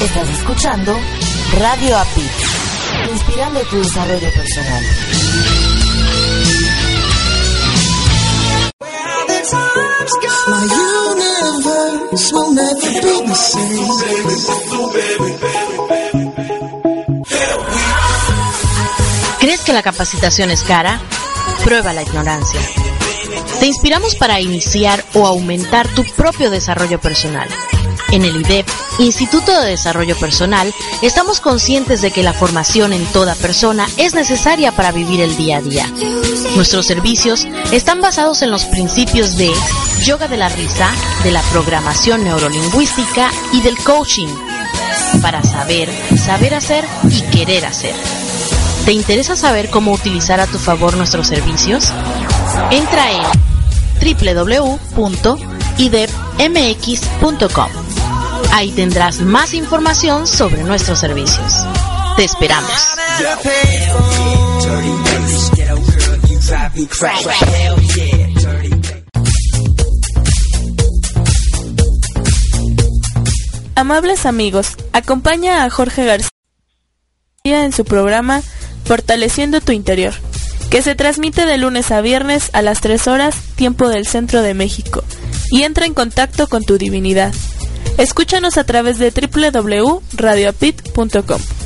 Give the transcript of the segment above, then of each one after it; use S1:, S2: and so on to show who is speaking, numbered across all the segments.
S1: Estás escuchando Radio API, inspirando tu desarrollo personal.
S2: ¿Crees que la capacitación es cara? Prueba la ignorancia. Te inspiramos para iniciar o aumentar tu propio desarrollo personal. En el IDEP, Instituto de Desarrollo Personal, estamos conscientes de que la formación en toda persona es necesaria para vivir el día a día. Nuestros servicios están basados en los principios de yoga de la risa, de la programación neurolingüística y del coaching, para saber, saber hacer y querer hacer. ¿Te interesa saber cómo utilizar a tu favor nuestros servicios? Entra en www.idepmx.com. Ahí tendrás más información sobre nuestros servicios. Te esperamos.
S3: Amables amigos, acompaña a Jorge García en su programa Fortaleciendo tu Interior, que se transmite de lunes a viernes a las 3 horas, tiempo del centro de México, y entra en contacto con tu divinidad. Escúchanos a través de www.radioapit.com.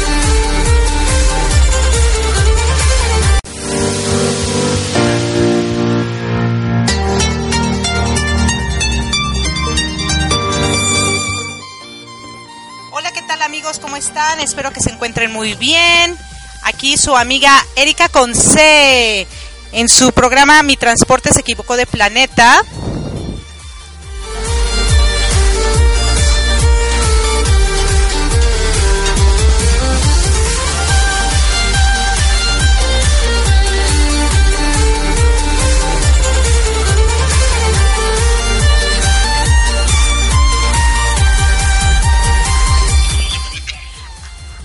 S4: están? Espero que se encuentren muy bien. Aquí su amiga Erika Conce en su programa Mi Transporte se equivocó de planeta.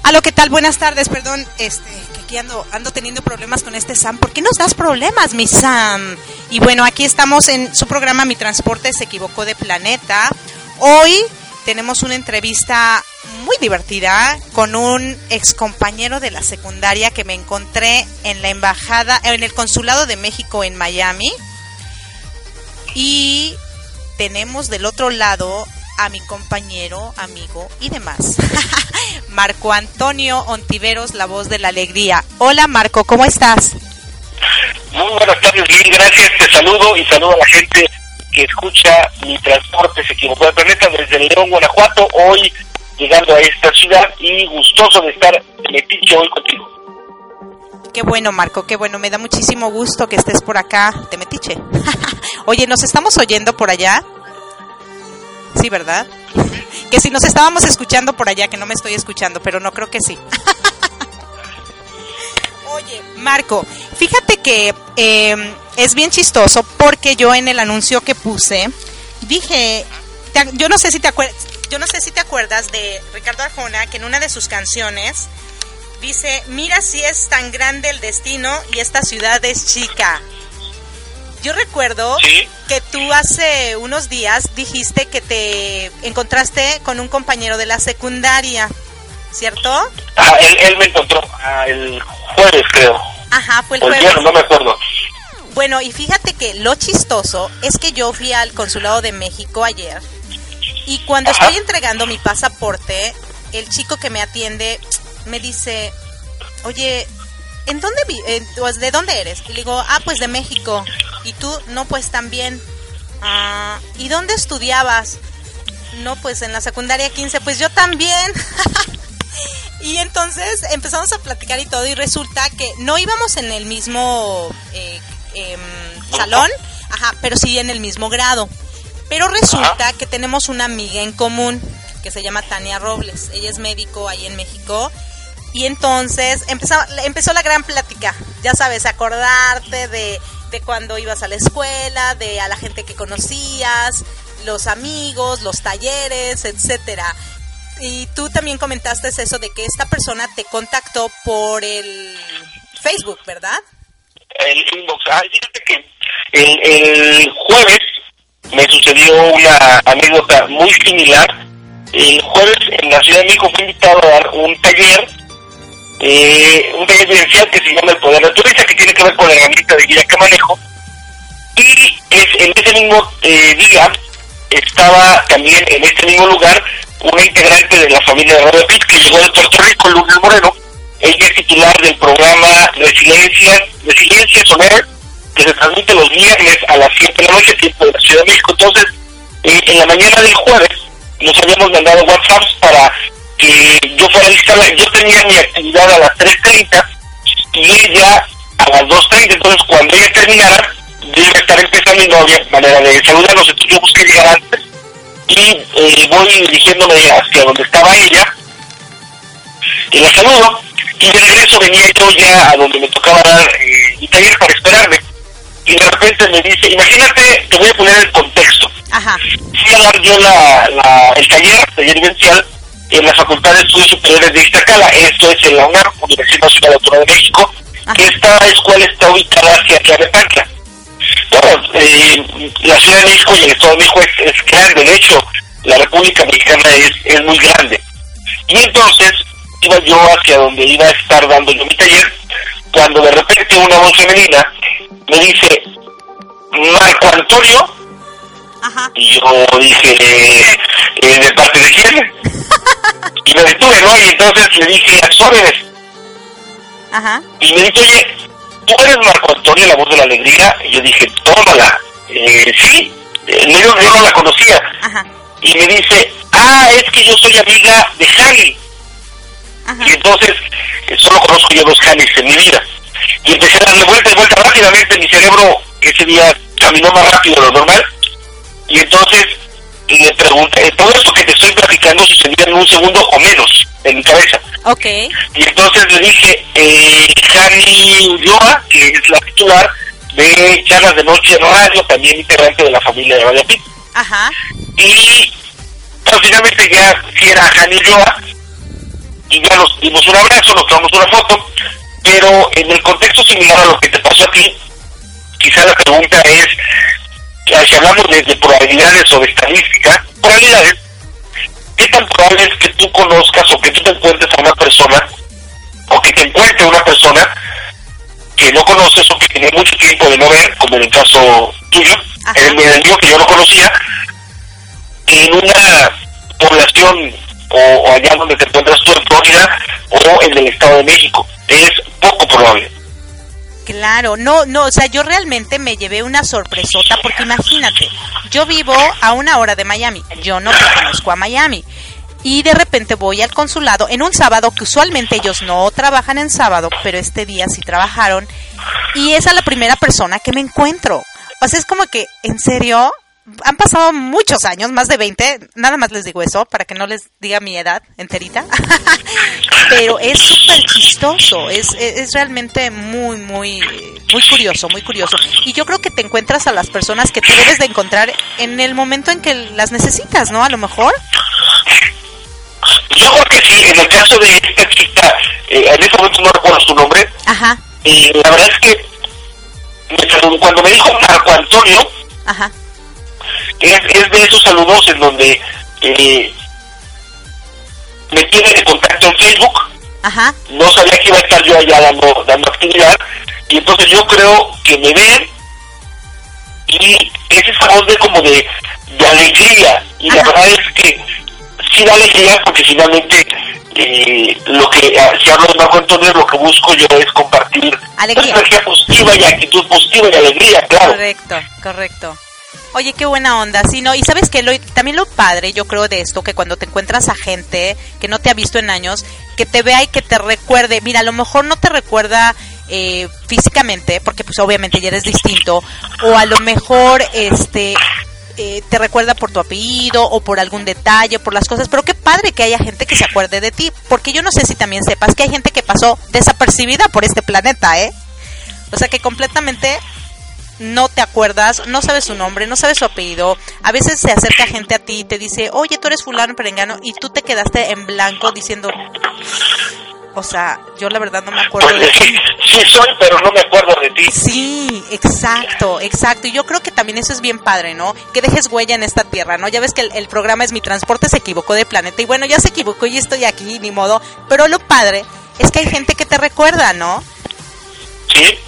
S4: Aló, ¿qué tal? Buenas tardes, perdón, este, que aquí ando, ando teniendo problemas con este Sam. ¿Por qué nos das problemas, mi Sam? Y bueno, aquí estamos en su programa Mi Transporte se equivocó de planeta. Hoy tenemos una entrevista muy divertida con un ex compañero de la secundaria que me encontré en la embajada, en el consulado de México en Miami. Y tenemos del otro lado a mi compañero, amigo y demás. Marco Antonio Ontiveros, la voz de la alegría. Hola Marco, ¿cómo estás?
S5: Muy buenas tardes, bien, gracias, te saludo y saludo a la gente que escucha mi transporte se equivocó de planeta desde León, Guanajuato, hoy llegando a esta ciudad y gustoso de estar Metiche hoy contigo.
S4: Qué bueno, Marco, qué bueno, me da muchísimo gusto que estés por acá, de Metiche. Oye, ¿nos estamos oyendo por allá? Sí, ¿verdad? Que si nos estábamos escuchando por allá, que no me estoy escuchando, pero no creo que sí. Oye, Marco, fíjate que eh, es bien chistoso porque yo en el anuncio que puse dije, yo no sé si te acuerdas, yo no sé si te acuerdas de Ricardo Arjona que en una de sus canciones dice, mira si es tan grande el destino y esta ciudad es chica. Yo recuerdo
S5: ¿Sí?
S4: que tú hace unos días dijiste que te encontraste con un compañero de la secundaria, ¿cierto?
S5: Ah, él, él me encontró ah, el jueves, creo.
S4: Ajá, fue el jueves.
S5: no me acuerdo.
S4: Bueno, y fíjate que lo chistoso es que yo fui al consulado de México ayer y cuando
S5: Ajá.
S4: estoy entregando mi pasaporte, el chico que me atiende me dice, oye, ¿en dónde vi eh, pues, ¿De dónde eres? Y le digo, ah, pues de México. ¿Y tú? No, pues también. "Ah, ¿Y dónde estudiabas? No, pues en la secundaria 15, pues yo también. y entonces empezamos a platicar y todo y resulta que no íbamos en el mismo eh, em, salón, ajá, pero sí en el mismo grado. Pero resulta que tenemos una amiga en común que se llama Tania Robles. Ella es médico ahí en México. Y entonces empezó, empezó la gran plática. Ya sabes, acordarte de, de cuando ibas a la escuela, de a la gente que conocías, los amigos, los talleres, etcétera. Y tú también comentaste eso de que esta persona te contactó por el Facebook, ¿verdad?
S5: el inbox. Ah, fíjate que el, el jueves me sucedió una anécdota muy similar. El jueves en la Ciudad de México fui invitado a dar un taller, eh, un taller vivencial que se llama El Poder Naturaleza, que tiene que ver con la herramienta de guía que manejo. Y es, en ese mismo eh, día estaba también en este mismo lugar una integrante de la familia de Radio Pit que llegó de Puerto Rico, Lourdes Moreno. Ella es titular del programa Resiliencia, Resiliencia Soler, que se transmite los viernes a las 7 de la noche, tiempo de la Ciudad de México. Entonces, eh, en la mañana del jueves nos habíamos mandado WhatsApps para que yo fuera a instalar. Yo tenía mi actividad a las 3.30 y ella a las 2.30. Entonces, cuando ella terminara, yo iba a estar empezando y no había manera de saludarnos. Entonces, yo busqué llegar antes y eh, voy dirigiéndome hacia donde estaba ella y la saludo y de regreso venía yo ya a donde me tocaba dar eh, mi taller para esperarme y de repente me dice, imagínate, te voy a poner el contexto.
S4: Ajá.
S5: Fui a dar yo la, la- el taller, taller vivencial, en la Facultad de Estudios Superiores de Iztacala, esto es en la UNAM, Universidad Nacional Autónoma de México,
S4: Ajá.
S5: esta escuela está ubicada hacia Tlalnepantla. Bueno, eh, la Ciudad de México y el Estado de México es, es grande, de hecho, la República Mexicana es, es muy grande. Y entonces iba yo hacia donde iba a estar dando yo mi taller, cuando de repente una voz femenina me dice, Marco Antonio,
S4: Ajá.
S5: y yo dije, eh, ¿de parte de quién? Y me detuve, ¿no? Y entonces le dije, a sus órdenes.
S4: Ajá.
S5: Y me dice, oye, ¿tú eres Marco Antonio, la voz de la alegría? Y yo dije, tómala. Eh, sí, eh, yo, yo no la conocía.
S4: Ajá.
S5: Y me dice, ah, es que yo soy amiga de Jani.
S4: Ajá.
S5: Y entonces, eh, solo conozco yo dos Janis en mi vida. Y empecé a darle vuelta y vuelta rápidamente. Mi cerebro ese día caminó más rápido de lo normal. Y entonces le pregunté, todo esto que te estoy platicando sucedía en un segundo o menos en mi cabeza.
S4: Ok.
S5: Y entonces le dije, eh, Jani Ulloa, que es la titular de Charlas de Noche en Radio, también integrante de la familia de Radio Pit.
S4: Ajá.
S5: Y pues, finalmente ya si era Jani Ulloa, y ya nos dimos un abrazo, nos tomamos una foto, pero en el contexto similar a lo que te pasó a ti, quizá la pregunta es, si hablamos de, de probabilidades o de estadística, probabilidades, ¿qué tan probable es que tú conozcas o que tú te encuentres a una persona, o que te encuentre una persona que no conoces o que tiene mucho tiempo de no ver, como en el caso tuyo, en el, el mío que yo no conocía, en una población o, o allá donde te encuentras tú en Florida o en el Estado de México. Es poco probable.
S4: Claro, no, no, o sea, yo realmente me llevé una sorpresota porque imagínate, yo vivo a una hora de Miami, yo no conozco a Miami y de repente voy al consulado en un sábado que usualmente ellos no trabajan en sábado, pero este día sí trabajaron y esa es la primera persona que me encuentro. O sea, es como que, ¿en serio? Han pasado muchos años, más de 20, nada más les digo eso, para que no les diga mi edad enterita. Pero es súper chistoso, es, es, es realmente muy, muy, muy curioso, muy curioso. Y yo creo que te encuentras a las personas que tú debes de encontrar en el momento en que las necesitas, ¿no? A lo mejor.
S5: Yo creo que sí, en el caso de esta chica, eh, en ese momento no recuerdo su nombre,
S4: Ajá,
S5: y la verdad es que cuando me dijo Marco Antonio,
S4: ajá,
S5: es, es de esos saludos en donde eh, me tiene de contacto en Facebook,
S4: ajá,
S5: no sabía que iba a estar yo allá dando, dando actividad, y entonces yo creo que me ven y es esa voz de como de, de alegría. Y la verdad es que sí da alegría porque finalmente eh, lo que ah, si hablo de Marco Antonio lo que busco yo es compartir
S4: Alegría.
S5: energía positiva y actitud positiva y alegría claro.
S4: Correcto, correcto. Oye, qué buena onda, sí, ¿no? Y sabes que lo, también lo padre, yo creo, de esto, que cuando te encuentras a gente que no te ha visto en años, que te vea y que te recuerde, mira, a lo mejor no te recuerda eh, físicamente, porque pues obviamente ya eres distinto, o a lo mejor, este, eh, te recuerda por tu apellido o por algún detalle, por las cosas, pero qué padre que haya gente que se acuerde de ti, porque yo no sé si también sepas que hay gente que pasó desapercibida por este planeta, ¿eh? O sea que completamente no te acuerdas, no sabes su nombre, no sabes su apellido. A veces se acerca gente a ti y te dice, oye, tú eres fulano perengano, y tú te quedaste en blanco diciendo, o sea, yo la verdad no me acuerdo de
S5: pues sí,
S4: ti.
S5: sí soy pero no me acuerdo de ti
S4: Sí, exacto, exacto. Y yo creo que también eso es bien padre, ¿no? Que dejes huella en esta tierra, ¿no? Ya ves que el, el programa es Mi Transporte se equivocó de planeta. Y bueno, ya se equivocó y estoy aquí, ni modo. Pero lo padre es que hay gente que te recuerda, ¿no?
S5: sí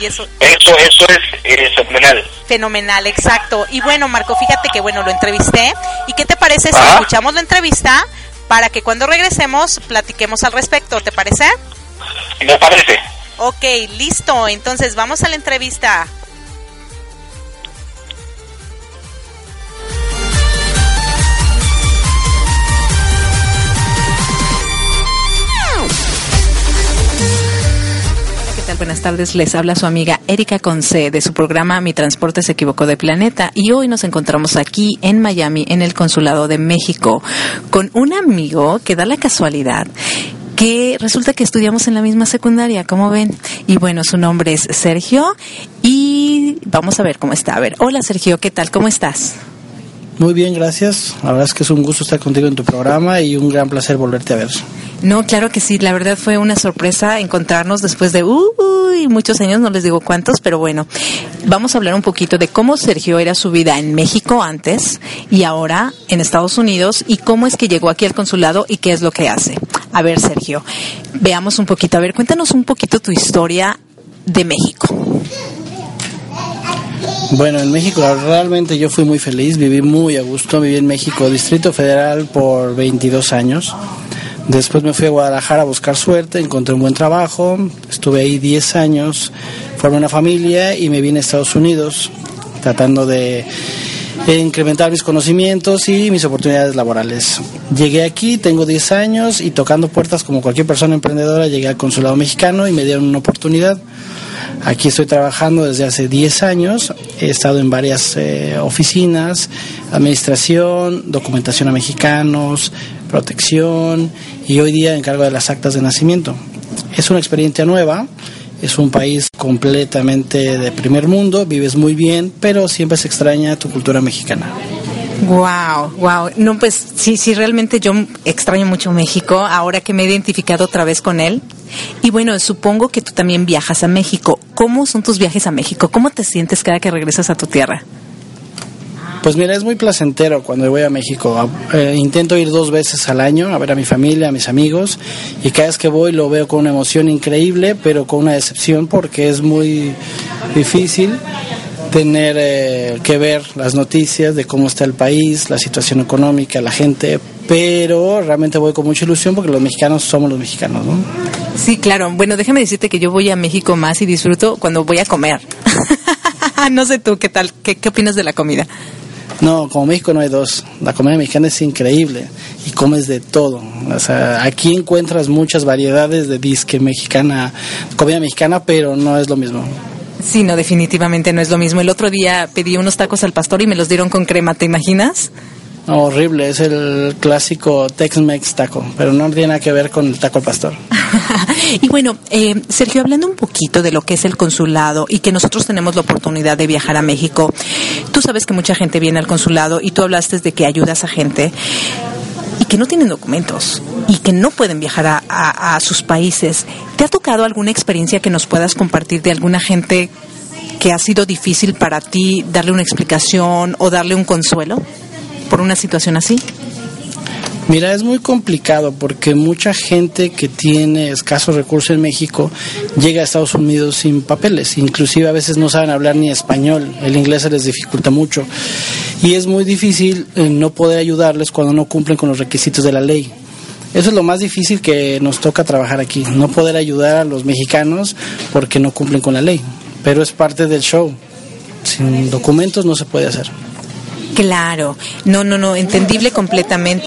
S4: Y eso,
S5: eso eso es eh, fenomenal
S4: Fenomenal, exacto. Y bueno, Marco, fíjate que bueno, lo entrevisté. ¿Y qué te parece si escuchamos la entrevista para que cuando regresemos platiquemos al respecto? ¿Te parece?
S5: me parece
S4: Ok, listo. Entonces vamos a la entrevista.
S6: Buenas tardes, les habla su amiga Erika Conce de su programa Mi Transporte se equivocó de planeta y hoy nos encontramos aquí en Miami, en el Consulado de México, con un amigo que da la casualidad que resulta que estudiamos en la misma secundaria, como ven. Y bueno, su nombre es Sergio y vamos a ver cómo está. A ver, hola Sergio, ¿qué tal? ¿Cómo estás?
S7: Muy bien, gracias. La verdad es que es un gusto estar contigo en tu programa y un gran placer volverte a ver.
S6: No, claro que sí. La verdad fue una sorpresa encontrarnos después de muchos años, no les digo cuántos, pero bueno, vamos a hablar un poquito de cómo Sergio era su vida en México antes y ahora en Estados Unidos y cómo es que llegó aquí al consulado y qué es lo que hace. A ver, Sergio, veamos un poquito. A ver, cuéntanos un poquito tu historia de México.
S7: Bueno, en México realmente yo fui muy feliz, viví muy a gusto, viví en México, Distrito Federal por 22 años. Después me fui a Guadalajara a buscar suerte, encontré un buen trabajo, estuve ahí 10 años, formé una familia y me vine a Estados Unidos tratando de incrementar mis conocimientos y mis oportunidades laborales. Llegué aquí, tengo 10 años y tocando puertas como cualquier persona emprendedora, llegué al consulado mexicano y me dieron una oportunidad. Aquí estoy trabajando desde hace 10 años. He estado en varias eh, oficinas, administración, documentación a mexicanos, protección y hoy día encargo de las actas de nacimiento. Es una experiencia nueva. Es un país completamente de primer mundo, vives muy bien, pero siempre se extraña tu cultura mexicana.
S6: Wow, wow. No, pues sí, sí, realmente yo extraño mucho México ahora que me he identificado otra vez con él. Y bueno, supongo que tú también viajas a México. ¿Cómo son tus viajes a México? ¿Cómo te sientes cada que regresas a tu tierra?
S7: Pues mira, es muy placentero cuando voy a México. Eh, intento ir dos veces al año a ver a mi familia, a mis amigos, y cada vez que voy lo veo con una emoción increíble, pero con una decepción porque es muy difícil tener eh, que ver las noticias de cómo está el país, la situación económica, la gente, pero realmente voy con mucha ilusión porque los mexicanos somos los mexicanos, ¿no?
S6: Sí, claro. Bueno, déjame decirte que yo voy a México más y disfruto cuando voy a comer. no sé tú, ¿qué tal? ¿Qué, qué opinas de la comida?
S7: No, como México no hay dos. La comida mexicana es increíble y comes de todo. O sea, aquí encuentras muchas variedades de disque mexicana, comida mexicana, pero no es lo mismo.
S6: Sí, no, definitivamente no es lo mismo. El otro día pedí unos tacos al pastor y me los dieron con crema, ¿te imaginas?
S7: No, horrible, es el clásico Tex-Mex taco, pero no tiene nada que ver con el taco al pastor.
S6: y bueno, eh, Sergio, hablando un poquito de lo que es el consulado y que nosotros tenemos la oportunidad de viajar a México, tú sabes que mucha gente viene al consulado y tú hablaste de que ayudas a gente y que no tienen documentos y que no pueden viajar a, sus países. ¿Te ha tocado alguna experiencia que nos puedas compartir de alguna gente que ha sido difícil para ti darle una explicación o darle un consuelo por una situación así?
S7: Mira, es muy complicado porque mucha gente que tiene escasos recursos en México llega a Estados Unidos sin papeles, inclusive a veces no saben hablar ni español, el inglés se les dificulta mucho y es muy difícil eh, no poder ayudarles cuando no cumplen con los requisitos de la ley. Eso es lo más difícil que nos toca trabajar aquí, no poder ayudar a los mexicanos porque no cumplen con la ley, pero es parte del show. Sin documentos no se puede hacer.
S6: Claro, no, no, no, entendible completamente.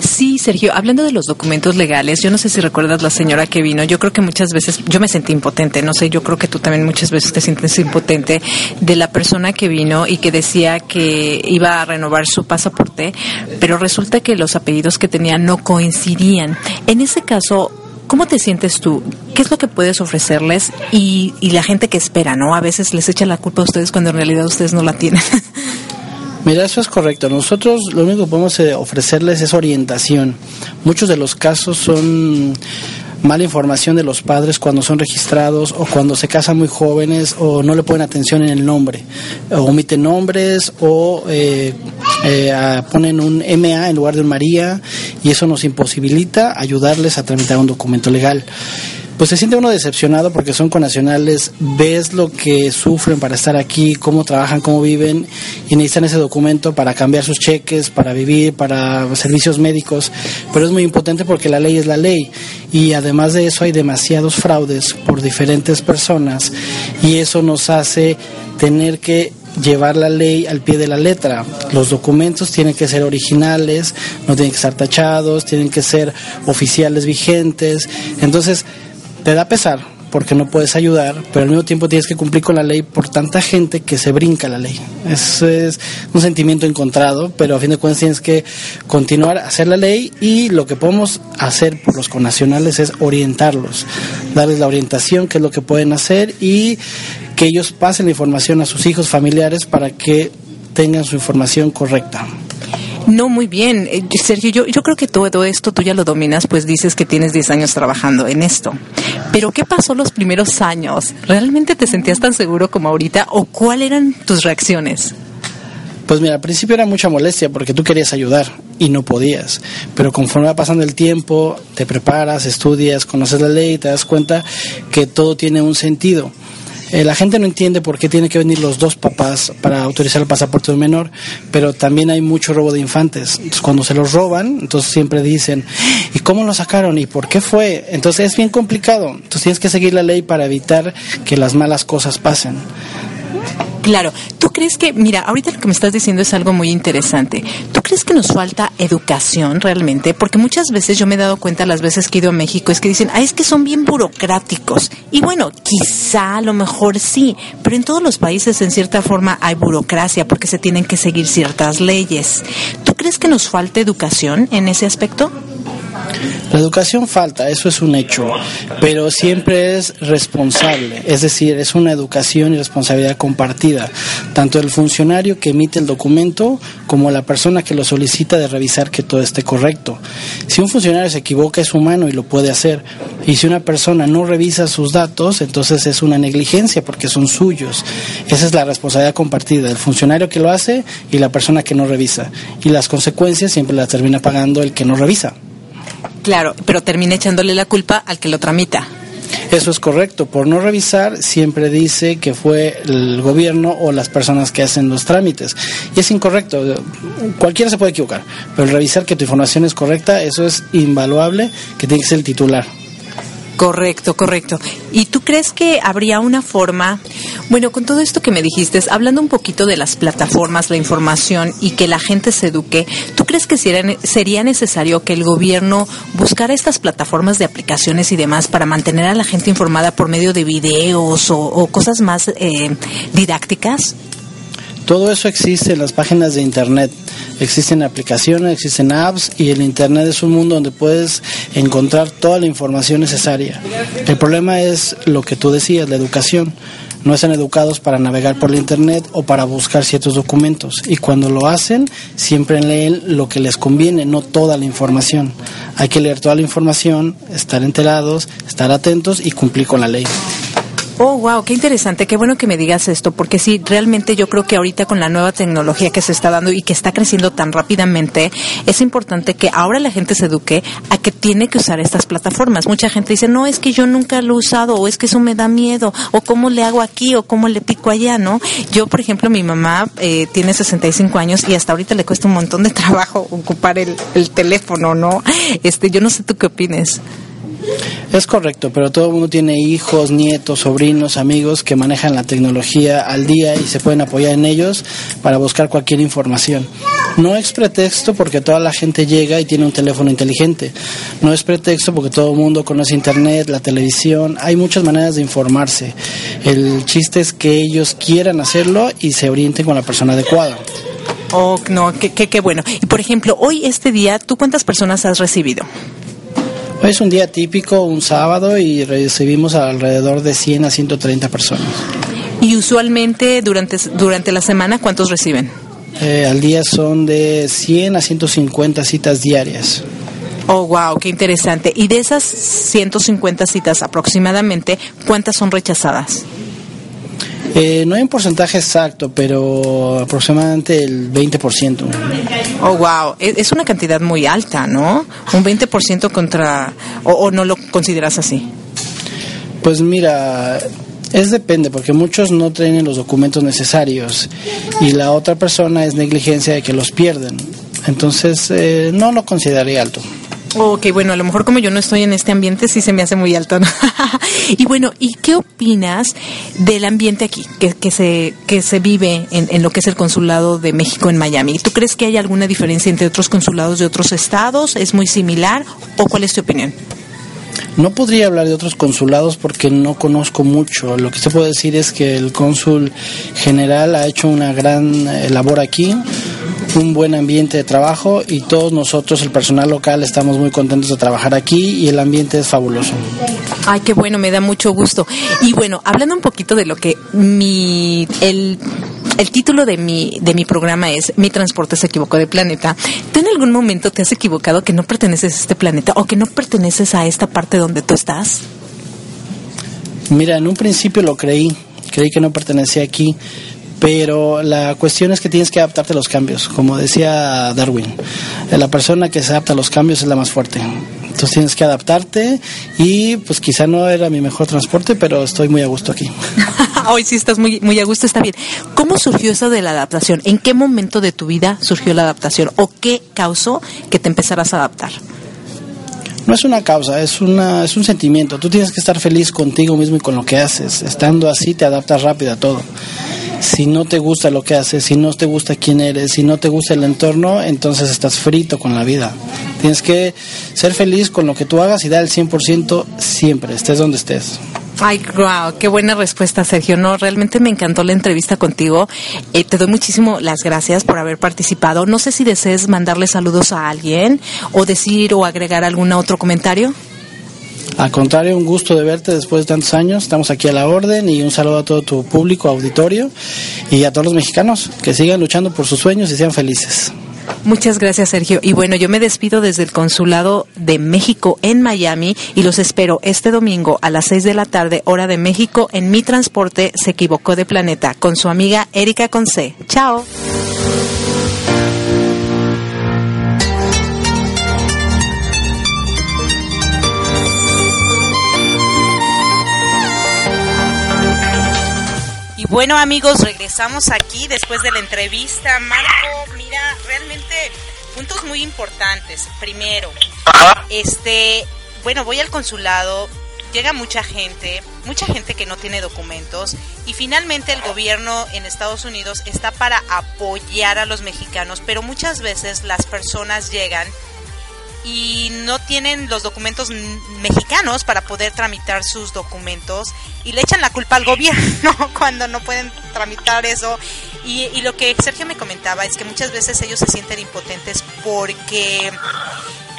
S6: Sí, Sergio, hablando de los documentos legales, yo no sé si recuerdas la señora que vino, yo creo que muchas veces, yo me sentí impotente, no sé, yo creo que tú también muchas veces te sientes impotente de la persona que vino y que decía que iba a renovar su pasaporte, pero resulta que los apellidos que tenía no coincidían. En ese caso, ¿Cómo te sientes tú? ¿Qué es lo que puedes ofrecerles? Y, y la gente que espera, ¿no? A veces les echa la culpa a ustedes cuando en realidad ustedes no la tienen.
S7: Mira, eso es correcto. Nosotros lo único que podemos eh, ofrecerles es orientación. Muchos de los casos son mala información de los padres cuando son registrados o cuando se casan muy jóvenes o no le ponen atención en el nombre, omiten nombres o eh, eh, ponen un MA en lugar de un María y eso nos imposibilita ayudarles a tramitar un documento legal pues se siente uno decepcionado porque son conacionales, ves lo que sufren para estar aquí, cómo trabajan, cómo viven y necesitan ese documento para cambiar sus cheques, para vivir, para servicios médicos, pero es muy importante porque la ley es la ley y además de eso hay demasiados fraudes por diferentes personas y eso nos hace tener que llevar la ley al pie de la letra. Los documentos tienen que ser originales, no tienen que estar tachados, tienen que ser oficiales vigentes. Entonces, te da pesar porque no puedes ayudar, pero al mismo tiempo tienes que cumplir con la ley por tanta gente que se brinca la ley. Eso es un sentimiento encontrado, pero a fin de cuentas tienes que continuar a hacer la ley y lo que podemos hacer por los connacionales es orientarlos, darles la orientación, qué es lo que pueden hacer y que ellos pasen la información a sus hijos familiares para que tengan su información correcta.
S6: No, muy bien. Eh, Sergio, yo, yo creo que todo esto tú ya lo dominas, pues dices que tienes 10 años trabajando en esto. Pero ¿qué pasó los primeros años? ¿Realmente te sentías tan seguro como ahorita o cuáles eran tus reacciones?
S7: Pues mira, al principio era mucha molestia porque tú querías ayudar y no podías. Pero conforme va pasando el tiempo, te preparas, estudias, conoces la ley y te das cuenta que todo tiene un sentido. Eh, la gente no entiende por qué tiene que venir los dos papás para autorizar el pasaporte de un menor, pero también hay mucho robo de infantes. Entonces, cuando se los roban, entonces siempre dicen, ¿y cómo lo sacaron? ¿Y por qué fue? Entonces es bien complicado. Entonces tienes que seguir la ley para evitar que las malas cosas pasen.
S6: Claro, ¿tú crees que, mira, ahorita lo que me estás diciendo es algo muy interesante. ¿Tú crees que nos falta educación realmente? Porque muchas veces yo me he dado cuenta las veces que he ido a México es que dicen, ah, es que son bien burocráticos. Y bueno, quizá a lo mejor sí, pero en todos los países en cierta forma hay burocracia porque se tienen que seguir ciertas leyes. ¿Tú crees que nos falta educación en ese aspecto?
S7: La educación falta, eso es un hecho, pero siempre es responsable, es decir, es una educación y responsabilidad compartida, tanto el funcionario que emite el documento como la persona que lo solicita de revisar que todo esté correcto. Si un funcionario se equivoca es humano y lo puede hacer, y si una persona no revisa sus datos, entonces es una negligencia porque son suyos. Esa es la responsabilidad compartida, el funcionario que lo hace y la persona que no revisa, y las consecuencias siempre las termina pagando el que no revisa.
S6: Claro, pero termina echándole la culpa al que lo tramita.
S7: Eso es correcto. Por no revisar, siempre dice que fue el gobierno o las personas que hacen los trámites. Y es incorrecto. Cualquiera se puede equivocar. Pero revisar que tu información es correcta, eso es invaluable, que tiene que ser el titular.
S6: Correcto, correcto. ¿Y tú crees que habría una forma, bueno, con todo esto que me dijiste, hablando un poquito de las plataformas, la información y que la gente se eduque, ¿tú crees que sería, necesario que el gobierno buscara estas plataformas de aplicaciones y demás para mantener a la gente informada por medio de videos o, cosas más eh, didácticas?
S7: Todo eso existe en las páginas de Internet. Existen aplicaciones, existen apps y el Internet es un mundo donde puedes encontrar toda la información necesaria. El problema es lo que tú decías, la educación. No están educados para navegar por el Internet o para buscar ciertos documentos. Y cuando lo hacen, siempre leen lo que les conviene, no toda la información. Hay que leer toda la información, estar enterados, estar atentos y cumplir con la ley.
S6: Oh, wow, qué interesante, qué bueno que me digas esto, porque sí, realmente yo creo que ahorita con la nueva tecnología que se está dando y que está creciendo tan rápidamente, es importante que ahora la gente se eduque a que tiene que usar estas plataformas. Mucha gente dice, no, es que yo nunca lo he usado, o es que eso me da miedo, o cómo le hago aquí, o cómo le pico allá, ¿no? Yo, por ejemplo, mi mamá eh, tiene 65 años y hasta ahorita le cuesta un montón de trabajo ocupar el, el teléfono, ¿no? Este, yo no sé tú qué opines.
S7: Es correcto, pero todo el mundo tiene hijos, nietos, sobrinos, amigos que manejan la tecnología al día y se pueden apoyar en ellos para buscar cualquier información. No es pretexto porque toda la gente llega y tiene un teléfono inteligente. No es pretexto porque todo el mundo conoce Internet, la televisión. Hay muchas maneras de informarse. El chiste es que ellos quieran hacerlo y se orienten con la persona adecuada.
S6: Oh, no, qué, qué, qué bueno. Y por ejemplo, hoy, este día, ¿tú cuántas personas has recibido?
S7: Hoy es un día típico, un sábado, y recibimos alrededor de 100 a 130 personas.
S6: Y usualmente durante, durante la semana, ¿cuántos reciben?
S7: Eh, al día son de 100 a 150 citas diarias.
S6: Oh, wow, qué interesante. Y de esas 150 citas aproximadamente, ¿cuántas son rechazadas?
S7: Eh, no hay un porcentaje exacto, pero aproximadamente el 20%.
S6: Oh, wow, es es una cantidad muy alta, ¿no? Un 20% contra... O, ¿O no lo consideras así?
S7: Pues mira, es depende, porque muchos no tienen los documentos necesarios y la otra persona es negligencia de que los pierden. Entonces, eh, no lo consideraría alto.
S6: Ok, bueno, a lo mejor como yo no estoy en este ambiente, sí se me hace muy alto, y bueno, ¿y qué opinas del ambiente aquí, que, que se, que se vive en, en lo que es el consulado de México en Miami? ¿Tú crees que hay alguna diferencia entre otros consulados de otros estados? ¿Es muy similar? ¿O cuál es tu opinión?
S7: No podría hablar de otros consulados porque no conozco mucho. Lo que se puede decir es que el cónsul general ha hecho una gran eh, labor aquí, un buen ambiente de trabajo y todos nosotros, el personal local, estamos muy contentos de trabajar aquí y el ambiente es fabuloso.
S6: Ay, qué bueno, me da mucho gusto. Y bueno, hablando un poquito de lo que mi el el título de mi de mi programa es Mi transporte se equivocó de planeta. ¿Tú en algún momento te has equivocado que no perteneces a este planeta o que no perteneces a esta parte donde tú estás?
S7: Mira, en un principio lo creí, creí que no pertenecía aquí, pero la cuestión es que tienes que adaptarte a los cambios. Como decía Darwin, la persona que se adapta a los cambios es la más fuerte. Entonces tienes que adaptarte y pues quizá no era mi mejor transporte, pero estoy muy a gusto aquí.
S6: Hoy sí estás muy, muy a gusto, está bien. ¿Cómo surgió eso de la adaptación? ¿En qué momento de tu vida surgió la adaptación? ¿O qué causó que te empezaras a adaptar?
S7: No es una causa, es, una, es un sentimiento. Tú tienes que estar feliz contigo mismo y con lo que haces. Estando así te adaptas rápido a todo. Si no te gusta lo que haces, si no te gusta quién eres, si no te gusta el entorno, entonces estás frito con la vida. Tienes que ser feliz con lo que tú hagas y dar el 100% siempre, estés donde estés.
S6: Ay, wow, qué buena respuesta, Sergio. No, realmente me encantó la entrevista contigo. Eh, te doy muchísimo las gracias por haber participado. No sé si desees mandarle saludos a alguien o decir o agregar algún otro comentario.
S7: Al contrario, un gusto de verte después de tantos años. Estamos aquí a la orden y un saludo a todo tu público, auditorio y a todos los mexicanos que sigan luchando por sus sueños y sean felices.
S6: Muchas gracias, Sergio. Y bueno, yo me despido desde el Consulado de México en Miami y los espero este domingo a las 6 de la tarde, hora de México, en mi transporte Se equivocó de planeta, con su amiga Erika Conce. Chao.
S4: Y bueno amigos, regresamos aquí después de la entrevista. Marco, mira, realmente puntos muy importantes. Primero, este, bueno, voy al consulado, llega mucha gente, mucha gente que no tiene documentos y finalmente el gobierno en Estados Unidos está para apoyar a los mexicanos, pero muchas veces las personas llegan y no tienen los documentos mexicanos para poder tramitar sus documentos y le echan la culpa al gobierno cuando no pueden tramitar eso. Y, y lo que Sergio me comentaba es que muchas veces ellos se sienten impotentes porque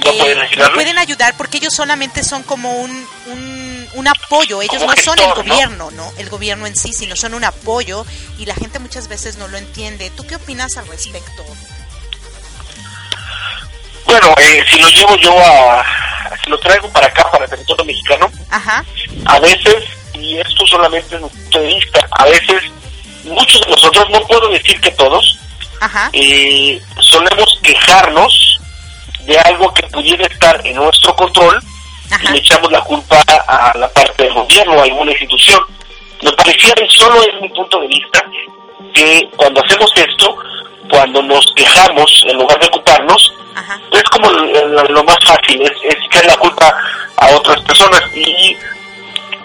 S5: ¿No
S4: eh,
S5: pueden
S4: no
S5: ayudarles?
S4: pueden ayudar porque ellos solamente son como un, un, un apoyo, ellos
S5: Como
S4: no son el gobierno, ¿no? El gobierno en sí, sino son un apoyo y la gente muchas veces no lo entiende. ¿Tú qué opinas al respecto?
S5: Bueno, eh, si lo llevo yo a... Si lo traigo para acá, para el territorio mexicano,
S4: Ajá.
S5: a veces y esto solamente es un punto de vista, a veces muchos de nosotros, no puedo decir que todos, eh, solemos quejarnos de algo que pudiera estar en nuestro control y le echamos la culpa a la parte del gobierno o a alguna institución. Me pareciera, solo es mi punto de vista, que cuando hacemos esto, cuando nos quejamos en lugar de ocuparnos, es como lo, más fácil, es, es echar la culpa a otras personas. Y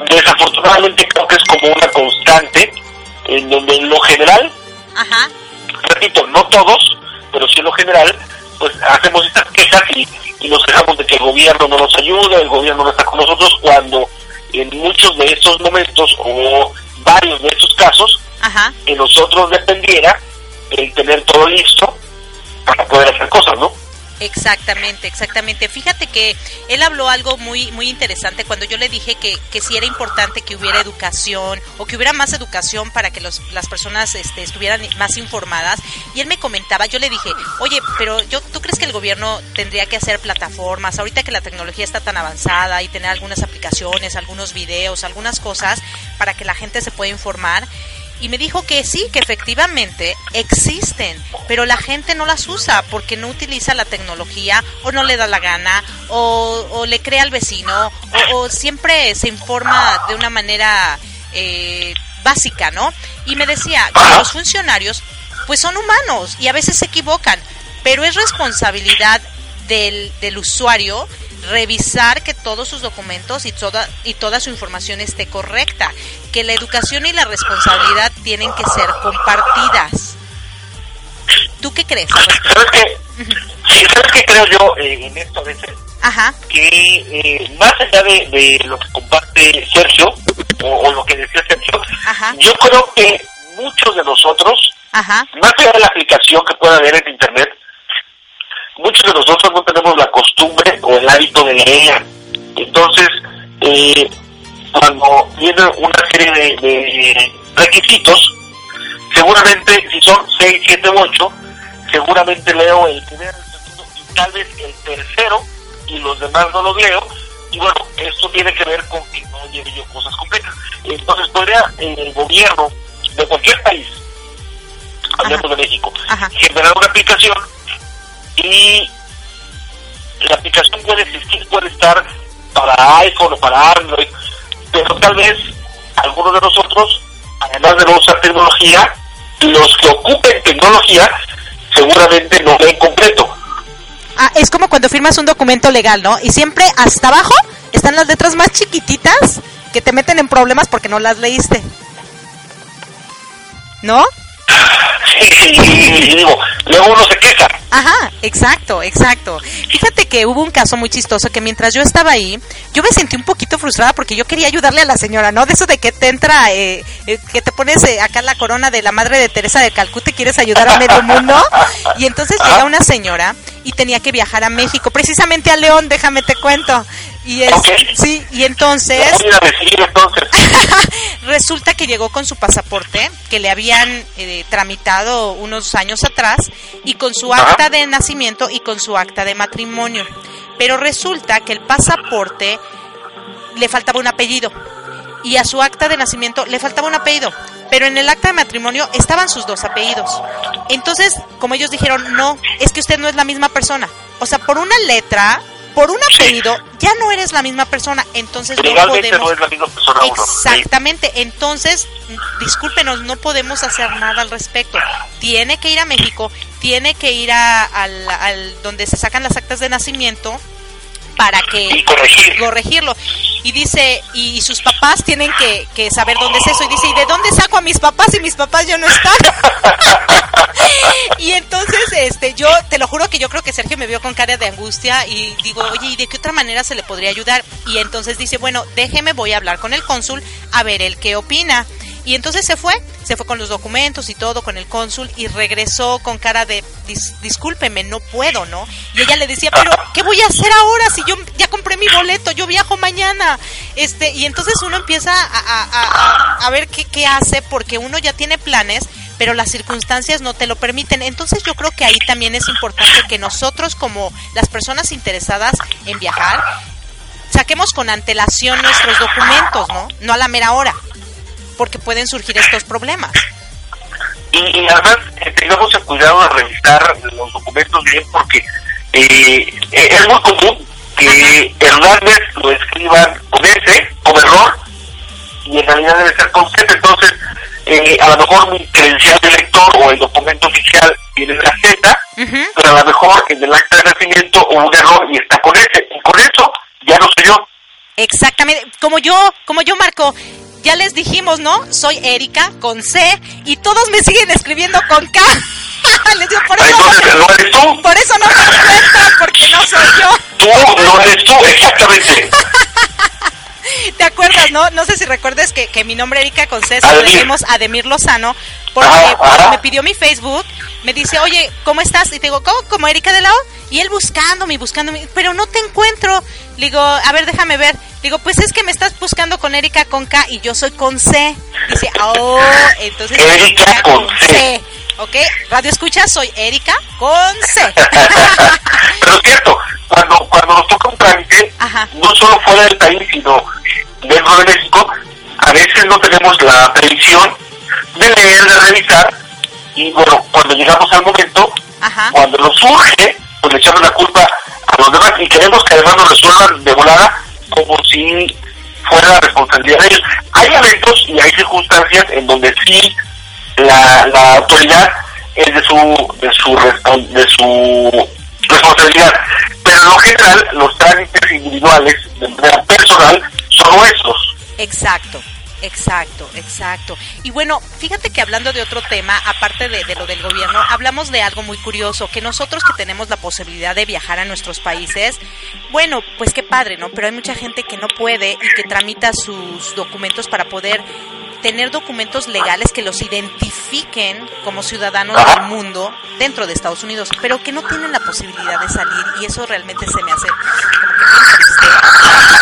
S5: desafortunadamente creo que es como una constante en donde en lo general, repito, no todos, pero sí en lo general, pues hacemos estas quejas y, nos quejamos de que el gobierno no nos ayuda, el gobierno no está con nosotros, cuando en muchos de estos momentos o varios de estos casos, que nosotros dependiera el tener todo listo para poder hacer cosas, ¿no?
S4: Exactamente, exactamente. Fíjate que él habló algo muy muy interesante cuando yo le dije que, que sí era importante que hubiera educación o que hubiera más educación para que los, las personas este, estuvieran más informadas. Y él me comentaba, yo le dije, oye, pero yo, ¿tú crees que el gobierno tendría que hacer plataformas? Ahorita que la tecnología está tan avanzada y tener algunas aplicaciones, algunos videos, algunas cosas para que la gente se pueda informar y me dijo que sí, que efectivamente existen, pero la gente no las usa porque no utiliza la tecnología o no le da la gana o, le cree al vecino o, siempre se informa de una manera eh, básica, ¿no? Y me decía que los funcionarios pues son humanos y a veces se equivocan, pero es responsabilidad del, del usuario revisar que todos sus documentos y toda, y toda su información esté correcta, que la educación y la responsabilidad tienen que ser compartidas. ¿Tú qué crees?
S5: ¿Sabes qué? ¿Sabes qué creo yo eh, en esto a veces? Ajá. Que eh, más allá de, lo que comparte Sergio, o, lo que decía Sergio, yo creo que muchos de nosotros, Ajá. más allá de la aplicación que pueda haber en Internet, muchos de nosotros no tenemos la costumbre o el hábito de leer. Entonces, eh, cuando viene una serie de, requisitos, seguramente si son 6, 7 u 8, seguramente leo el primero, el segundo y tal vez el tercero y los demás no los leo. Y bueno, esto tiene que ver con que no lleve yo cosas completas. Entonces podría el gobierno de cualquier país, hablemos de México, generar una aplicación y la aplicación puede existir, puede estar para iPhone o para Android, pero tal vez algunos de nosotros, además de no usar tecnología, los que ocupen tecnología seguramente no ven completo.
S4: Ah, es como cuando firmas un documento legal, ¿no? Y siempre hasta abajo están las letras más chiquititas que te meten en problemas porque no las leíste. ¿No?
S5: y digo, luego uno se queja.
S4: Ajá, exacto, exacto. Fíjate que hubo un caso muy chistoso que mientras yo estaba ahí, yo me sentí un poquito frustrada porque yo quería ayudarle a la señora, ¿no? De eso de que te entra, eh, eh, que te pones eh, acá la corona de la madre de Teresa de Calcuta y quieres ayudar a medio mundo. Y entonces llega una señora y tenía que viajar a México, precisamente a León, déjame te cuento. Y es, sí, y entonces,
S5: entonces.
S4: resulta que llegó con su pasaporte que le habían eh, tramitado unos años atrás y con su acta de nacimiento y con su acta de matrimonio. Pero resulta que el pasaporte le faltaba un apellido y a su acta de nacimiento le faltaba un apellido, pero en el acta de matrimonio estaban sus dos apellidos. Entonces, como ellos dijeron, no, es que usted no es la misma persona. O sea, por una letra por un apellido ya no eres la misma persona, entonces no podemos.
S5: No es la misma persona
S4: Exactamente, entonces discúlpenos, no podemos hacer nada al respecto. Tiene que ir a México, tiene que ir a, al, donde se sacan las actas de nacimiento para que corregirlo. Y dice, y, sus papás tienen que, que, saber dónde es eso. Y dice, ¿y de dónde saco a mis papás si mis papás ya no están? y entonces, este, yo te lo juro que yo creo que Sergio me vio con cara de angustia y digo, oye, ¿y de qué otra manera se le podría ayudar? Y entonces dice, bueno, déjeme, voy a hablar con el cónsul a ver el qué opina. Y entonces se fue, se fue con los documentos y todo, con el cónsul, y regresó con cara de, discúlpeme, no puedo, ¿no? Y ella le decía, pero ¿qué voy a hacer ahora si yo ya compré mi boleto, yo viajo mañana? Este, y entonces uno empieza a, ver qué, qué hace, porque uno ya tiene planes, pero las circunstancias no te lo permiten. Entonces yo creo que ahí también es importante que nosotros como las personas interesadas en viajar saquemos con antelación nuestros documentos, ¿no? No a la mera hora, porque pueden surgir estos problemas.
S5: Y, además eh, tengamos el cuidado de revisar los documentos bien porque eh, eh, es muy común que Hernández lo escriban con S, con error, y en realidad debe ser con Z. Entonces, eh, a lo mejor mi credencial de lector o el documento oficial tiene la Z, pero a lo mejor en el acta de nacimiento hubo un error y está con S. Y con eso ya no soy yo.
S4: Exactamente, como yo, como yo Marco, ya les dijimos, ¿no? Soy Erika con C y todos me siguen escribiendo con K. les digo, por eso,
S5: Entonces, no eres tú.
S4: por eso no me encuentran, porque no soy yo.
S5: Tú no eres tú, exactamente.
S4: ¿Te acuerdas, no? No sé si recuerdes que, que mi nombre Erika con C
S5: Ademir.
S4: le decimos Ademir Lozano, porque
S5: Ajá,
S4: cuando
S5: ajá.
S4: me pidió mi Facebook, me dice, oye, ¿cómo estás? Y te digo, ¿cómo? ¿Como Erika de Lao? Y él buscándome, buscándome, pero no te encuentro. Le digo, a ver, déjame ver. Le digo, pues es que me estás buscando con Erika con K y yo soy con C. Dice, oh, entonces
S5: Erika con C.
S4: ¿Ok? Radio escucha, soy Erika con C.
S5: Pero es cierto, cuando, cuando nos toca un trámite,
S4: Ajá.
S5: no solo fuera del país, sino dentro de México, a veces no tenemos la previsión de leer, de revisar, y bueno, cuando llegamos al momento,
S4: Ajá.
S5: cuando nos surge, pues le echamos la culpa a los demás y queremos que además nos resuelvan de volada como si fuera la responsabilidad de ellos. Hay eventos y hay circunstancias en donde sí la, la autoridad es de su de su de su responsabilidad, pero en lo general los trámites individuales de personal son nuestros.
S4: Exacto, exacto, exacto. Y bueno, fíjate que hablando de otro tema, aparte de, de lo del gobierno, hablamos de algo muy curioso, que nosotros que tenemos la posibilidad de viajar a nuestros países, bueno, pues qué padre, ¿no? Pero hay mucha gente que no puede y que tramita sus documentos para poder tener documentos legales que los identifiquen como ciudadanos del mundo dentro de Estados Unidos, pero que no tienen la posibilidad de salir y eso realmente se me hace como que triste.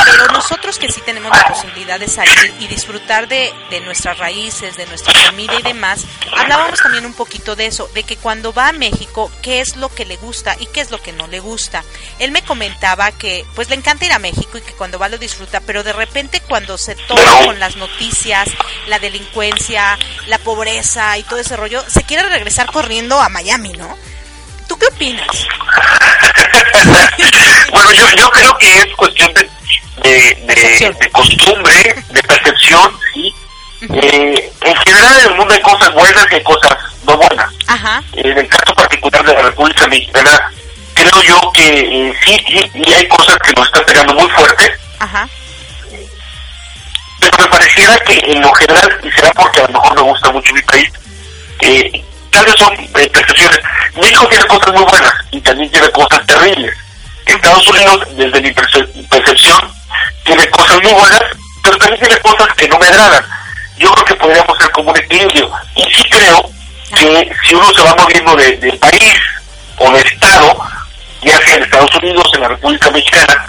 S4: Pero nosotros que sí tenemos la posibilidad de salir y disfrutar de, de nuestras raíces, de nuestra comida y demás, hablábamos también un poquito de eso, de que cuando va a México, qué es lo que le gusta y qué es lo que no le gusta. Él me comentaba que pues le encanta ir a México y que cuando va lo disfruta, pero de repente cuando se topa con las noticias, la delincuencia, la pobreza y todo ese rollo, se quiere regresar corriendo a Miami, ¿no? ¿Tú qué opinas?
S5: Bueno, yo, yo creo que es cuestión de, de, de- de costumbre, de percepción, ¿sí? Eh, en general en el mundo hay cosas buenas y hay cosas no buenas.
S4: Ajá.
S5: En el caso particular de la República Mexicana, creo yo que eh, sí, sí, y hay cosas que nos están pegando muy fuerte,
S4: Ajá.
S5: Pareciera que en lo general, y será porque a lo mejor me gusta mucho mi país, eh, tal vez son eh, percepciones. México tiene cosas muy buenas y también tiene cosas terribles. Estados Unidos, desde mi perce- percepción, tiene cosas muy buenas, pero también tiene cosas que no me agradan. Yo creo que podríamos ser como un equilibrio. Y sí creo que si uno se va moviendo de, de país o de estado, ya sea en Estados Unidos, en la República Mexicana,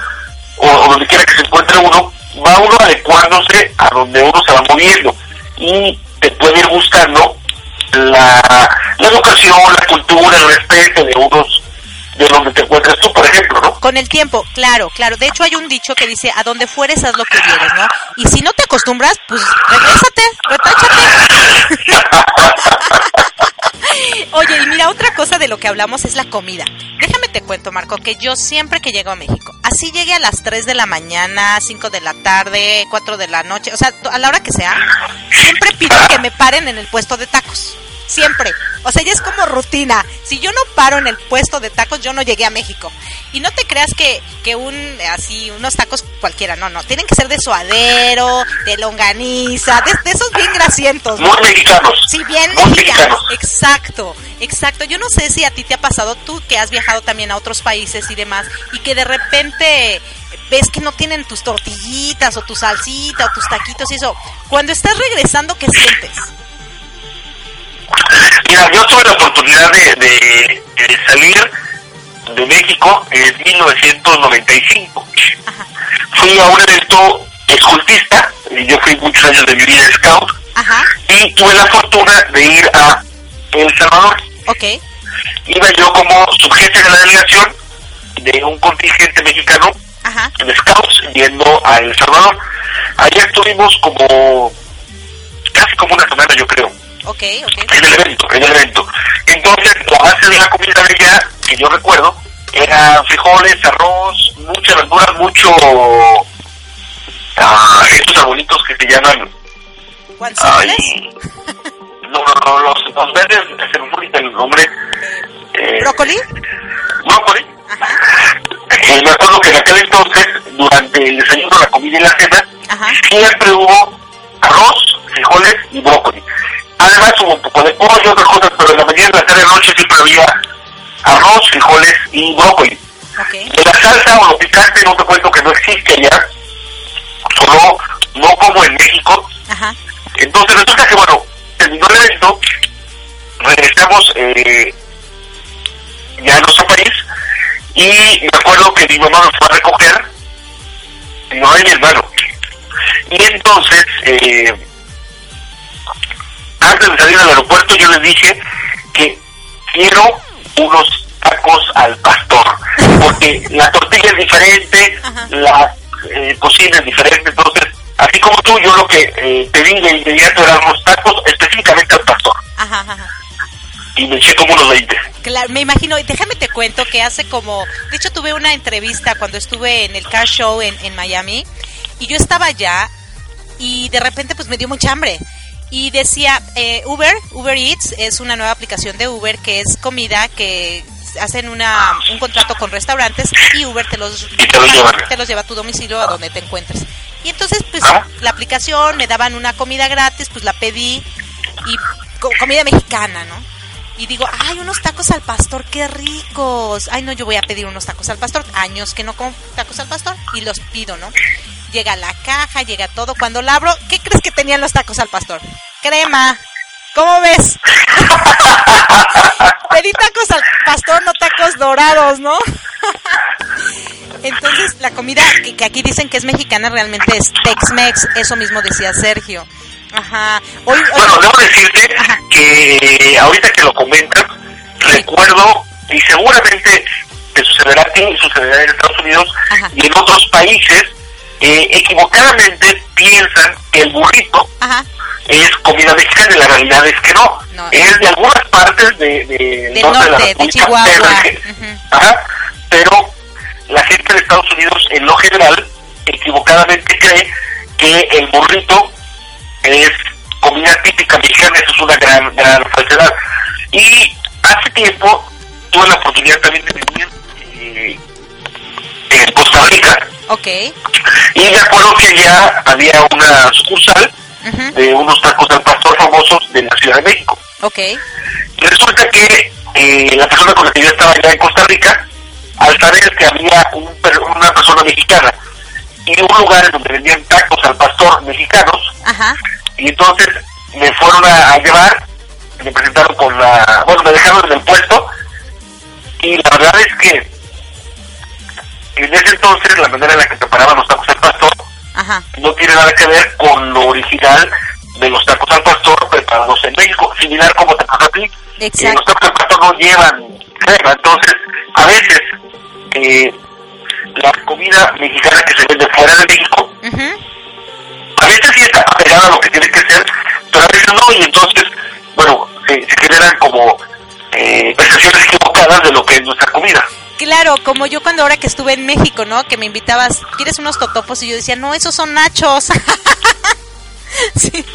S5: o, o donde quiera que se encuentre uno, va uno adecuándose a donde uno se va moviendo. Y te puede ir gustando la, la educación, la cultura, el respeto de unos, de donde te encuentres tú, por ejemplo, ¿no?
S4: Con el tiempo, claro, claro. De hecho hay un dicho que dice, a donde fueres haz lo que vieres, ¿no? Y si no te acostumbras, pues regrésate, retáchate. Oye, y mira, otra cosa de lo que hablamos es la comida. Déjame te cuento, Marco, que yo siempre que llego a México, así llegue a las 3 de la mañana, 5 de la tarde, 4 de la noche, o sea, a la hora que sea, siempre pido que me paren en el puesto de tacos. Siempre. O sea, ya es como rutina. Si yo no paro en el puesto de tacos, yo no llegué a México. Y no te creas que, que un, así, unos tacos cualquiera, no, no. Tienen que ser de suadero, de longaniza, de, de esos bien grasientos. ¿no?
S5: Muy mexicanos.
S4: Sí, bien
S5: Muy
S4: mexicanos.
S5: mexicanos.
S4: Exacto, exacto. Yo no sé si a ti te ha pasado, tú que has viajado también a otros países y demás, y que de repente ves que no tienen tus tortillitas o tu salsita o tus taquitos y eso. Cuando estás regresando, ¿qué sientes?
S5: Mira, yo tuve la oportunidad de, de- de salir de México en 1995. Fui a un evento escultista, y yo fui muchos años de mi vida scout, y tuve la fortuna de ir a El Salvador.
S4: Ok.
S5: Iba yo como subjefe de la delegación de un contingente mexicano en Scouts yendo a El Salvador. Allá estuvimos como casi como una semana yo creo.
S4: Ok, ok.
S5: En el evento, en el evento. Entonces la base de la comida de allá, que yo recuerdo, era frijoles, arroz, mucha verdura, mucho... Ah, estos arbolitos que se llaman... Ay, no, no, no, los, los verdes, se me olvida el nombre.
S4: Eh, ¿Brócoli?
S5: Brócoli. Eh, me acuerdo que en aquel entonces, durante el desayuno, la comida y la cena, siempre hubo arroz, frijoles y brócoli. Además hubo un poco de pollo, otras cosas, pero en la mañana, la tarde, la noche siempre había arroz, frijoles y brócoli. De la salsa o lo picante no te cuento que no existe allá, solo no como en México. Entonces resulta que, bueno, terminó el evento, regresamos eh, ya a nuestro país y me acuerdo que mi mamá nos fue a recoger, mi mamá y mi hermano. Y entonces, eh, antes de salir al aeropuerto yo les dije que quiero unos tacos al pastor, porque la tortilla es diferente, la eh, cocina es diferente, entonces, así como tú, yo lo que eh, pedí de inmediato eran unos tacos específicamente al pastor. Y me eché como unos 20.
S4: Claro, me imagino, y déjame te cuento que hace como, de hecho tuve una entrevista cuando estuve en el Car Show en, en Miami, y yo estaba allá, y de repente pues me dio mucha hambre y decía eh, Uber, Uber Eats es una nueva aplicación de Uber que es comida que hacen una, un contrato con restaurantes y Uber te los, te los, lleva. a tu domicilio a donde te encuentres. Y entonces, pues, ah. la aplicación, me daban una comida gratis, pues la pedí y comida mexicana, ¿no? Y digo, ay, unos tacos al pastor, qué ricos. Ay, no, yo voy a pedir unos tacos al pastor. Años que no como tacos al pastor y los pido, ¿no? Llega la caja, llega todo. Cuando la abro, ¿qué crees que tenían los tacos al pastor? Crema. ¿Cómo ves? Pedí tacos al pastor, no tacos dorados, ¿no? Entonces, la comida que, aquí dicen que es mexicana realmente es Tex-Mex, eso mismo decía Sergio. Ajá.
S5: Hoy, Bueno, debo decirte que ahorita que lo comentas, recuerdo y seguramente te sucederá aquí, sucederá en Estados Unidos y en otros países eh, equivocadamente piensan que el burrito es comida mexicana y la realidad es que no. Es de algunas partes de, de,
S4: norte, de, Chihuahua.
S5: pero la gente de Estados Unidos en lo general equivocadamente cree que el burrito es comida típica mexicana, eso es una gran, gran falsedad. Y hace tiempo tuve la oportunidad también de vivir eh, en Costa Rica
S4: Ok.
S5: Y me acuerdo que ya había una sucursal de unos tacos al pastor famosos de la Ciudad de México.
S4: Ok.
S5: Resulta que eh, la persona con la que yo estaba allá en Costa Rica, al saber que había un, una persona mexicana y un lugar donde vendían tacos al pastor mexicanos, y entonces me fueron a, a llevar, me presentaron con la, bueno, me dejaron en el puesto, y la verdad es que en ese entonces la manera en la que preparaban los tacos al pastor no tiene nada que ver con lo original de los tacos al pastor preparados en México, similar como te pasa a ti. Eh, los tacos al pastor no llevan crema, entonces a veces eh, la comida mexicana que se vende fuera de México, a veces sí está apegada a lo que tiene que ser, pero a veces no, y entonces, bueno, se, generan como eh, percepciones equivocadas de lo que es nuestra comida.
S4: Claro, como yo cuando ahora que estuve en México, ¿no? Que me invitabas, ¿quieres unos totopos? Y yo decía, no, esos son nachos.
S5: sí.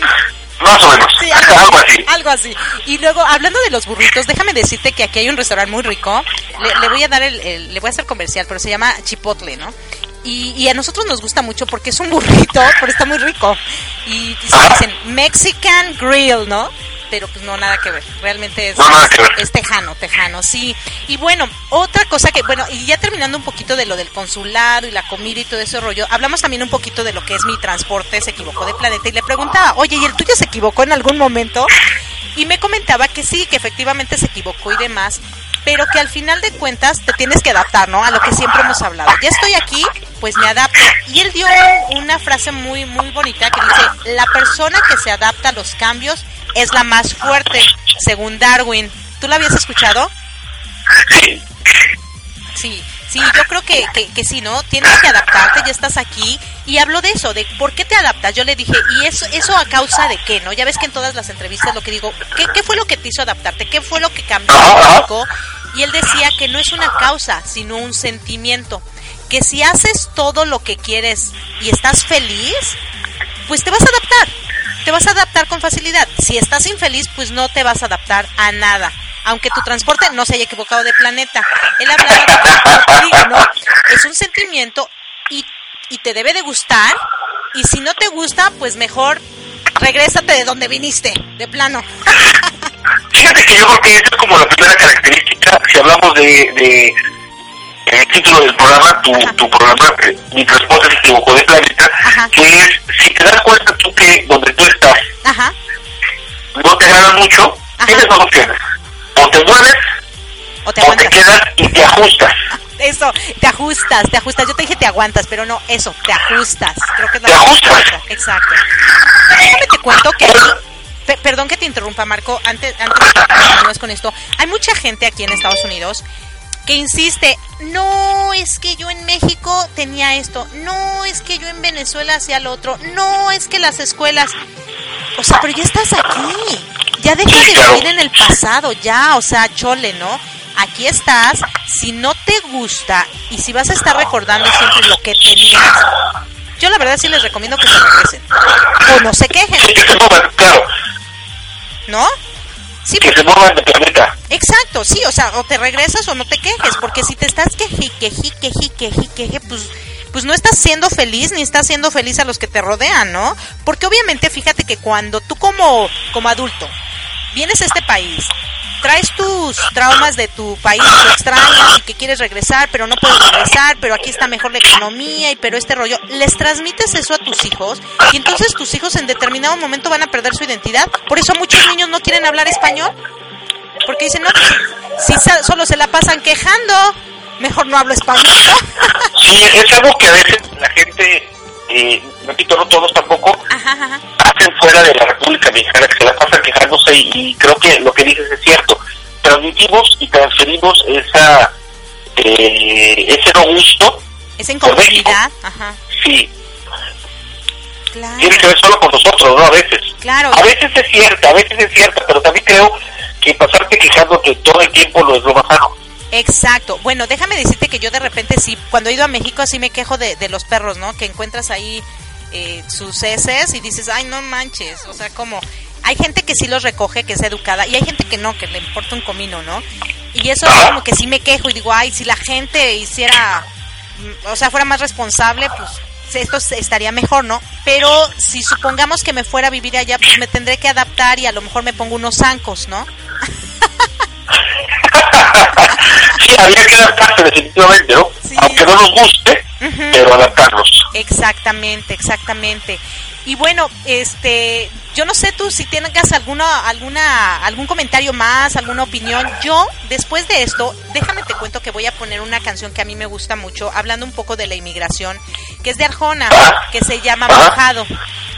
S5: Más o menos, algo, así.
S4: Algo así. Y luego, hablando de los burritos, déjame decirte que aquí hay un restaurante muy rico. Le, voy a dar el, le voy a hacer comercial, pero se llama Chipotle, ¿no? Y, y, a nosotros nos gusta mucho porque es un burrito, pero está muy rico. Y, dicen Mexican Grill, ¿no? Pero pues no, nada que ver. Realmente es, tejano, tejano, sí. Y bueno, otra cosa que, bueno, y ya terminando un poquito de lo del consulado y la comida y todo ese rollo, hablamos también un poquito de lo que es mi transporte, se equivocó de planeta y le preguntaba, oye, ¿y el tuyo se equivocó en algún momento? Y me comentaba que sí, que efectivamente se equivocó y demás, pero que al final de cuentas te tienes que adaptar, ¿no? A lo que siempre hemos hablado. Ya estoy aquí, pues me adapto. Y él dio una frase muy, muy bonita que dice, la persona que se adapta a los cambios es la más fuerte, según Darwin. ¿Tú la habías escuchado?
S5: Sí.
S4: Sí. Yo creo que, que, que, sí, ¿no? Tienes que adaptarte, ya estás aquí. Y hablo de eso, de por qué te adaptas. Yo le dije, ¿y eso, eso a causa de qué, no? Ya ves que en todas las entrevistas lo que digo, ¿qué, qué fue lo que te hizo adaptarte? ¿Qué fue lo que cambió Y él decía que no es una causa, sino un sentimiento. Que si haces todo lo que quieres y estás feliz, pues te vas a adaptar. Te vas a adaptar con facilidad. Si estás infeliz, pues no te vas a adaptar a nada aunque tu transporte no se haya equivocado de planeta. Él hablaba de ¿no? Es un sentimiento y, y te debe de gustar, y si no te gusta, pues mejor regrésate de donde viniste, de plano.
S5: Fíjate que yo creo que esa es como la primera característica, si hablamos de, de el título del programa, tu, tu programa, eh, Mi transporte se equivocó de planeta, que es, si te das cuenta tú que donde tú estás no te agrada mucho, tienes dos opciones o te mueves o te, quedas y te ajustas.
S4: Eso, te ajustas, te ajustas. Yo te dije te aguantas, pero no, eso, te ajustas. Creo que es
S5: la te ajustas.
S4: Exacto. Déjame te cuento que perdón que te interrumpa, Marco, antes, antes de que continúes con esto. Hay mucha gente aquí en Estados Unidos que insiste, no es que yo en México tenía esto, no es que yo en Venezuela hacía lo otro, no es que las escuelas, o sea, pero ya estás aquí, ya deja de vivir en el pasado, ya, o sea, chole, ¿no? Aquí estás, si no te gusta y si vas a estar recordando siempre lo que tenías, yo la verdad sí les recomiendo que se regresen. O no se quejen.
S5: claro.
S4: ¿No?
S5: Sí, que se muevan de planeta.
S4: Exacto, sí, o sea, o te regresas o no te quejes, porque si te estás queje, queje, queje, queje, queje, pues pues no estás siendo feliz ni estás siendo feliz a los que te rodean, ¿no? Porque obviamente fíjate que cuando tú como, como adulto vienes a este país, traes tus traumas de tu país que extrañas y que quieres regresar, pero no puedes regresar, pero aquí está mejor la economía y pero este rollo, les transmites eso a tus hijos y entonces tus hijos en determinado momento van a perder su identidad. Por eso muchos niños no quieren hablar español, porque dicen, no, si solo se la pasan quejando, mejor no hablo español.
S5: Sí, es algo que a veces la gente, eh, repito, no todos tampoco, hacen fuera de la República Mexicana, que se la pasan quejándose y, creo que lo que dices es cierto. Transmitimos y transferimos esa eh, ese no gusto.
S4: Esa inconformidad. Ajá.
S5: Sí. Claro. Tiene que ver solo con nosotros, ¿no? A veces.
S4: Claro.
S5: A veces es cierta, a veces es cierta, pero también creo que pasarte quejándote todo el tiempo no es lo más sano.
S4: Exacto. Bueno, déjame decirte que yo de repente sí, cuando he ido a México así me quejo de, de los perros, ¿no? Que encuentras ahí eh, sus heces y dices, ay, no manches. O sea, como hay gente que sí los recoge, que es educada, y hay gente que no, que le importa un comino, ¿no? Y eso como que sí me quejo y digo, ay, si la gente hiciera, mm, o sea, fuera más responsable, pues esto estaría mejor, ¿no? Pero si supongamos que me fuera a vivir allá, pues me tendré que adaptar y a lo mejor me pongo unos zancos, ¿no?
S5: sí, había que adaptarse definitivamente, ¿no? Aunque no nos guste, pero adaptarnos.
S4: Exactamente, exactamente. Y bueno, este, yo no sé tú si tengas alguna, alguna, algún comentario más, alguna opinión. Yo, después de esto, déjame te cuento que voy a poner una canción que a mí me gusta mucho, hablando un poco de la inmigración, que es de Arjona, que se llama Mojado.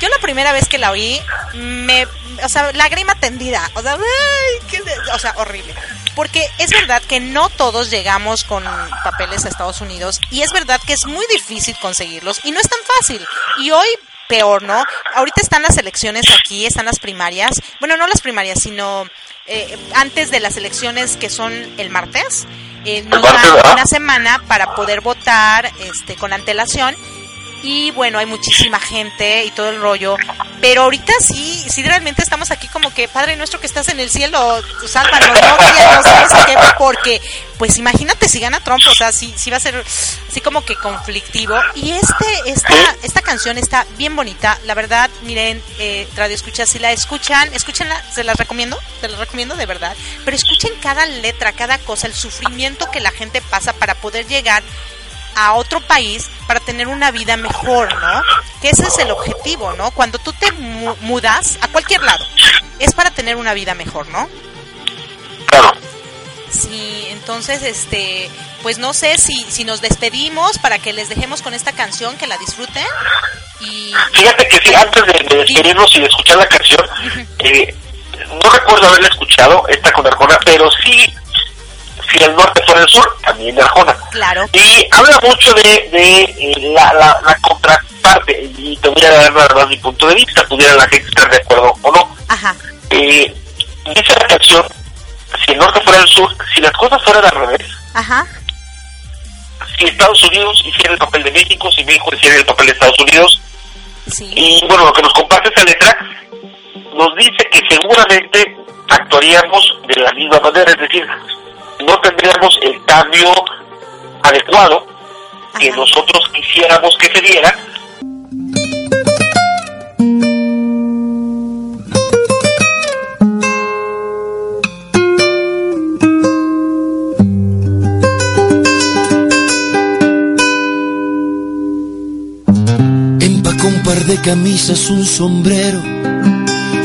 S4: Yo la primera vez que la oí, me, o sea, lágrima tendida, o sea, ay, o sea, horrible. Porque es verdad que no todos llegamos con papeles a Estados Unidos y es verdad que es muy difícil conseguirlos y no es tan fácil. Y hoy peor, ¿no? Ahorita están las elecciones aquí, están las primarias, bueno, no las primarias, sino eh, antes de las elecciones que son el martes, eh, nos dan una semana para poder votar este, con antelación y bueno, hay muchísima gente y todo el rollo. Pero ahorita sí, sí realmente estamos aquí como que, Padre nuestro que estás en el cielo, sálvanos, no, sabes qué, porque, pues imagínate si gana Trump, o sea, sí, sí va a ser así como que conflictivo. Y este, esta, esta canción está bien bonita, la verdad, miren, eh, Radio Escucha, si la escuchan, escúchenla, se las recomiendo, se las recomiendo de verdad, pero escuchen cada letra, cada cosa, el sufrimiento que la gente pasa para poder llegar a otro país para tener una vida mejor, ¿no? Que ese es el objetivo, ¿no? Cuando tú te mudas a cualquier lado, es para tener una vida mejor, ¿no?
S5: Claro.
S4: Sí, entonces, este, pues no sé si, si nos despedimos para que les dejemos con esta canción, que la disfruten. Y...
S5: Fíjate que sí, antes de, despedirnos y de escuchar la canción, eh, no recuerdo haberla escuchado, esta con Arjona, pero sí si el norte fuera el sur, también de Arjona.
S4: Claro.
S5: Y habla mucho de, de eh, la, la, la, contraparte, y te voy a dar nada más mi punto de vista, pudiera la gente estar de acuerdo o no.
S4: Ajá.
S5: Eh, dice la canción, si el norte fuera el sur, si las cosas fueran al revés,
S4: Ajá.
S5: si Estados Unidos hiciera el papel de México, si México hiciera el papel de Estados Unidos,
S4: Sí.
S5: y bueno, lo que nos comparte esa letra nos dice que seguramente actuaríamos de la misma manera, es decir, no tendríamos el cambio adecuado que nosotros quisiéramos que se diera.
S8: Empacó un par de camisas, un sombrero,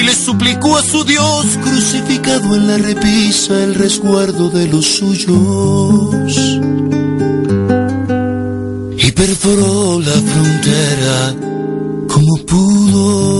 S8: y le suplicó a su Dios crucificado en la repisa el resguardo de los suyos. Y perforó la frontera como pudo.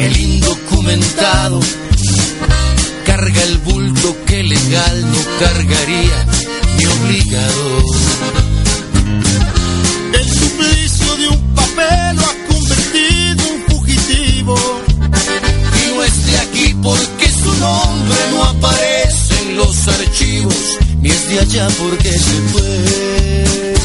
S8: El indocumentado, carga el bulto que legal no cargaría ni obligado. El suplicio de un papel lo ha convertido en fugitivo. Y no es de aquí porque su nombre no aparece en los archivos, ni es de allá porque se fue.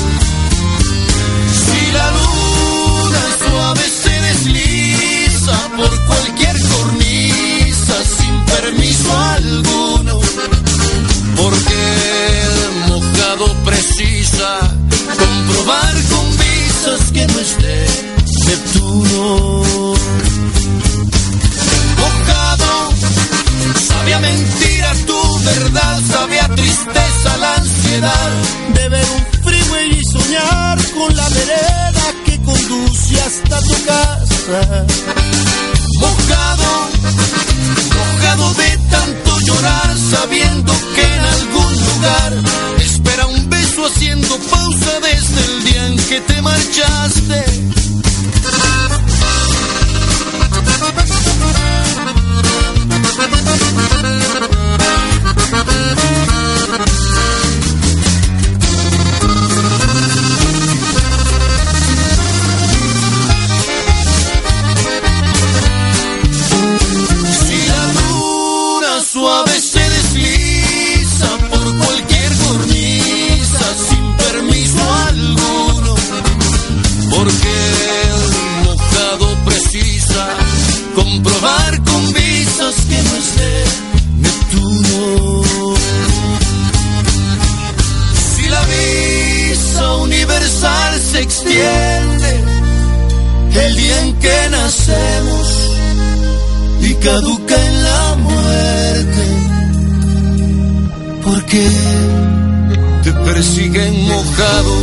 S8: Te persiguen mojado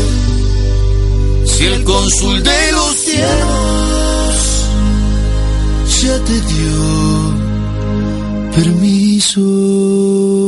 S8: si el cónsul de los cielos ya te dio permiso.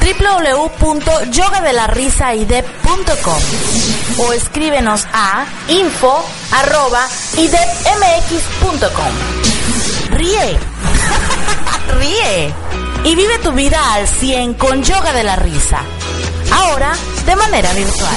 S9: www.yogadelarisaidep.com o escríbenos a info@idepmx.com. Ríe. Ríe. Y vive tu vida al 100 con Yoga de la Risa. Ahora de manera virtual.